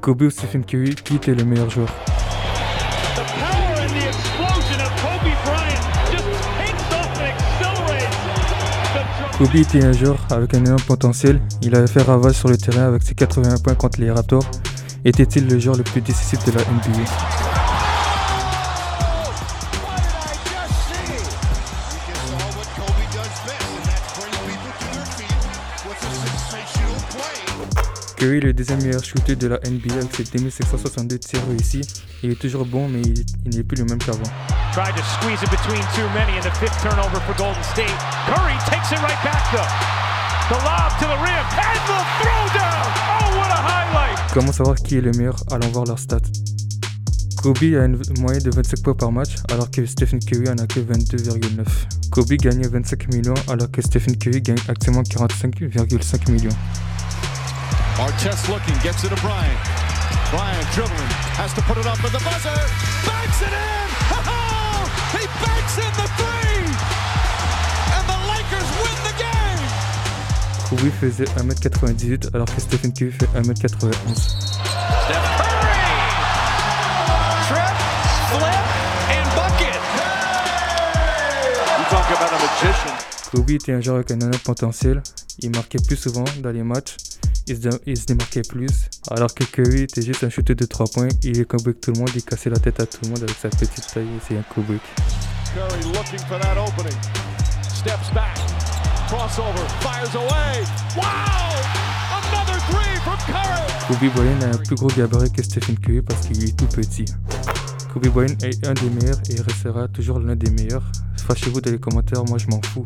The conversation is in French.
Kobe ou Stephen Curry, qui était le meilleur joueur Kobe était un joueur avec un énorme potentiel. Il avait fait ravage sur le terrain avec ses 81 points contre les Raptors. Était-il le joueur le plus décisif de la NBA Curry est le deuxième meilleur shooter de la NBA avec ses 2762 tirs réussis. Il est toujours bon, mais il, il n'est plus le même qu'avant. Tried to squeeze it between too many in the fifth turnover for Golden State. Curry takes it right back though. The lob to the rim and the throwdown. Oh, what a highlight! Comment savoir qui est le meilleur Allons voir leurs stats. Kobe a une moyenne de 25 points par match, alors que Stephen Curry en a que 22,9. Kobe gagnait 25 millions, alors que Stephen Curry gagne actuellement 45,5 millions. Artest looking, gets it to Bryant. Bryant dribbling, has to put it up at the buzzer. Banks it in! Oh, he banks in the three! And the Lakers win the game! Kobe faisait 1m98, alors que Stephen Curry fait 1m91. Steph Curry! Trip, flip, and bucket. You talk about a magician. Kobe était un joueur avec un énorme potentiel. Il marquait plus souvent dans les matchs. Il se, il se démarquait plus. Alors que Curry était juste un shooter de 3 points. Il est avec tout le monde. Il cassait la tête à tout le monde avec sa petite taille. C'est un Kobe. Curry looking for that opening. Steps back. Crossover. Fires away. Wow! Another three from Curry! Kobe Bryant a un plus gros gabarit que Stephen Curry parce qu'il est tout petit. Kobe Bryant est un des meilleurs et restera toujours l'un des meilleurs. Fâchez-vous dans les commentaires, moi je m'en fous.